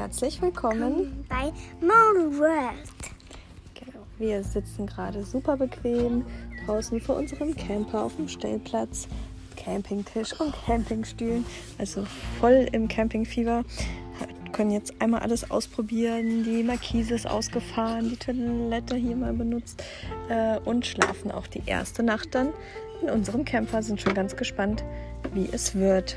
Herzlich willkommen bei Mole World. Genau. Wir sitzen gerade super bequem draußen vor unserem Camper auf dem Stellplatz. Campingtisch und Campingstühlen, also voll im Campingfieber. Wir können jetzt einmal alles ausprobieren. Die Markise ist ausgefahren, die Toilette hier mal benutzt äh, und schlafen auch die erste Nacht dann in unserem Camper. Sind schon ganz gespannt, wie es wird.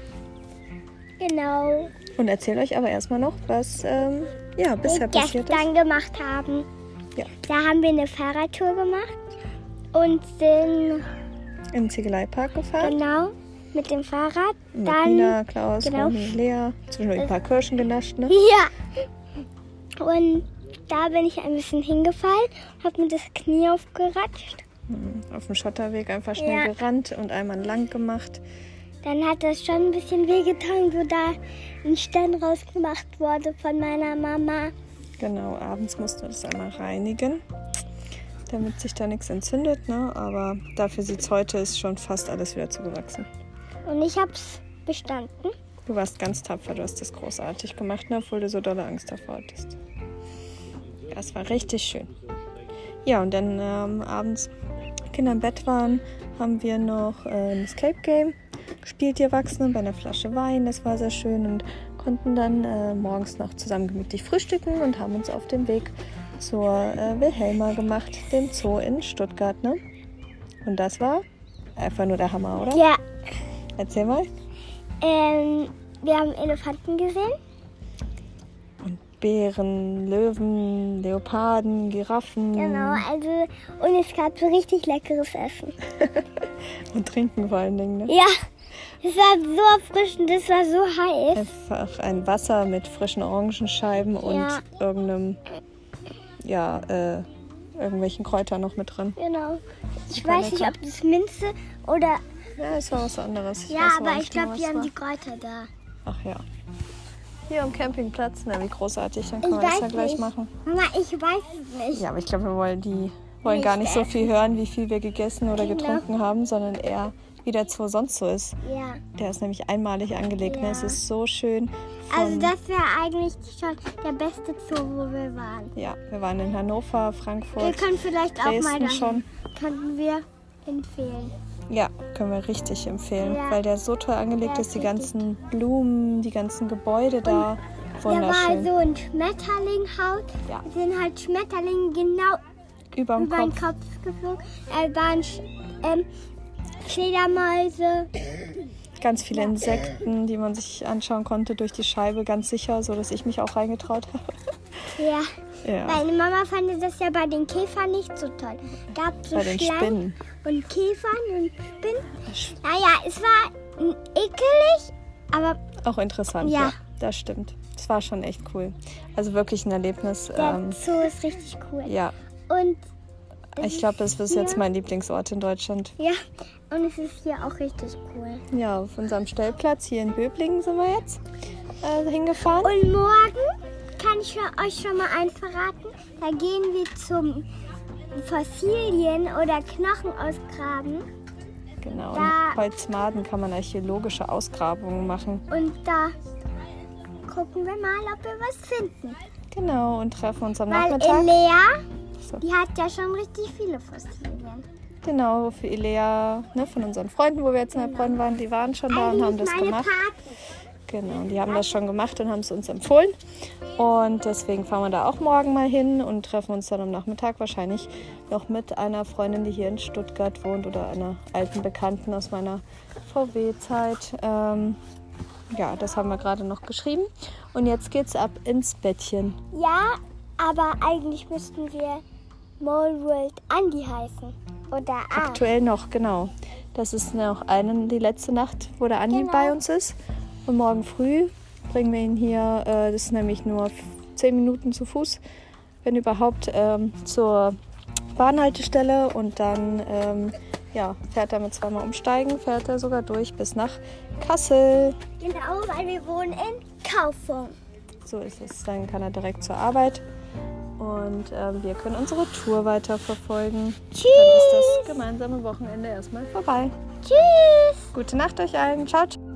Genau. Und erzähle euch aber erstmal noch, was ähm, ja, bisher wir passiert ist. gestern gemacht haben. Ja. Da haben wir eine Fahrradtour gemacht und sind Im Ziegeleipark gefahren. genau mit dem Fahrrad. Mit Dann Nina, Klaus, genau. Ronny, Lea. Zwischendurch ein paar Kirschen genascht, ne? Ja. Und da bin ich ein bisschen hingefallen, habe mir das Knie aufgeratscht. Mhm. Auf dem Schotterweg einfach schnell Ja. gerannt und einmal lang gemacht. Dann hat das schon ein bisschen wehgetan, wo da ein Stein rausgemacht wurde von meiner Mama. Genau, abends musst du das einmal reinigen, damit sich da nichts entzündet, ne? Aber dafür sieht es heute, ist schon fast alles wieder zugewachsen. Und ich habe es bestanden. Du warst ganz tapfer, du hast das großartig gemacht, ne? obwohl du so dolle Angst davor hattest. Ja, es war richtig schön. Ja, und dann ähm, abends, Kinder im Bett waren, haben wir noch äh, ein Escape Game gespielt, die Erwachsenen, bei einer Flasche Wein. Das war sehr schön und konnten dann äh, morgens noch zusammen gemütlich frühstücken und haben uns auf den Weg zur äh, Wilhelma gemacht, dem Zoo in Stuttgart. Ne? Und das war einfach nur der Hammer, oder? Ja, Erzähl mal. ähm, wir haben Elefanten gesehen. Bären, Löwen, Leoparden, Giraffen Genau, also und es gab so richtig leckeres Essen. und Trinken vor allen Dingen. Ne? Ja, es war so erfrischend, es war so heiß. Einfach ein Wasser mit frischen Orangenscheiben und Ja. irgendeinem, ja, äh, irgendwelchen Kräutern noch mit drin. Genau. Ich weiß nicht, lecker. ob das Minze oder. Ja, ist war was anderes. Ich ja, aber nicht ich glaube, mehr, die was haben die Kräuter da. Ach ja. Hier am Campingplatz, na wie großartig, dann Ich können wir das ja gleich nicht. machen. Mama, ich weiß es nicht. Ja, aber ich glaube, wir wollen die wollen Nicht gar nicht so essen. viel hören, wie viel wir gegessen oder Genau. getrunken haben, sondern eher, wie der Zoo sonst so ist. Ja. Der ist nämlich einmalig angelegt. Ne? Ja. Es ist so schön. Also das wäre eigentlich schon der beste Zoo, wo wir waren. Ja, wir waren in Hannover, Frankfurt. Wir können vielleicht auch mal Dresden dahin. schon. Könnten wir empfehlen. Ja, können wir richtig empfehlen, Ja. weil der so toll angelegt ist. Die ganzen Blumen, die ganzen Gebäude da. Da war Wunderschön. so ein Schmetterlinghaus. Ja. Da sind halt Schmetterlinge genau über den Kopf. Kopf geflogen. Da waren Sch- ähm, Fledermäuse. Ganz viele Insekten, die man sich anschauen konnte durch die Scheibe, ganz sicher, so dass ich mich auch reingetraut habe. Ja. Ja, Meine Mama fand das ja bei den Käfern nicht so toll. Gab so bei den Schlangen Spinnen. und Käfern und Spinnen. Naja, es war ekelig, aber Auch interessant, Ja. ja. Das stimmt. Es war schon echt cool. Also wirklich ein Erlebnis. der Ähm, Zoo ist richtig cool. ja, Und ich glaube, das ist jetzt mein Lieblingsort in Deutschland. ja, und es ist hier auch richtig cool. Ja, auf unserem Stellplatz hier in Böblingen sind wir jetzt äh, hingefahren. Und morgen kann ich euch schon mal eins verraten. Da gehen wir zum Fossilien oder Knochen ausgraben. Genau, Da- in Holzmaden kann man archäologische Ausgrabungen machen. Und da gucken wir mal, ob wir was finden. Genau, und treffen uns am Weil Nachmittag. Elea, So. die hat ja schon richtig viele Fossilien. Genau, für Ilea, ne, von unseren Freunden, wo wir jetzt in Heilbronn waren, die waren schon da und haben das gemacht. Party. Genau, und die haben das schon gemacht und haben es uns empfohlen. Und deswegen fahren wir da auch morgen mal hin und treffen uns dann am Nachmittag wahrscheinlich noch mit einer Freundin, die hier in Stuttgart wohnt oder einer alten Bekannten aus meiner VW-Zeit. Ähm, ja, das haben wir gerade noch geschrieben. Und jetzt geht's ab ins Bettchen. Ja, aber eigentlich müssten wir Mole World Andy heißen. Oder A. Aktuell noch, genau. Das ist noch eine, die letzte Nacht, wo der Andi Genau. bei uns ist. Und morgen früh bringen wir ihn hier, äh, das ist nämlich nur 10 Minuten zu Fuß, wenn überhaupt, ähm, zur Bahnhaltestelle. Und dann ähm, ja, fährt er mit zweimal umsteigen, fährt er sogar durch bis nach Kassel. Genau, weil wir wohnen in Kaufung. So ist es. Dann kann er direkt zur Arbeit. Und ähm, wir können unsere Tour weiter verfolgen. Tschüss. Dann ist das gemeinsame Wochenende erstmal vorbei. Tschüss. Gute Nacht euch allen. Ciao. ciao.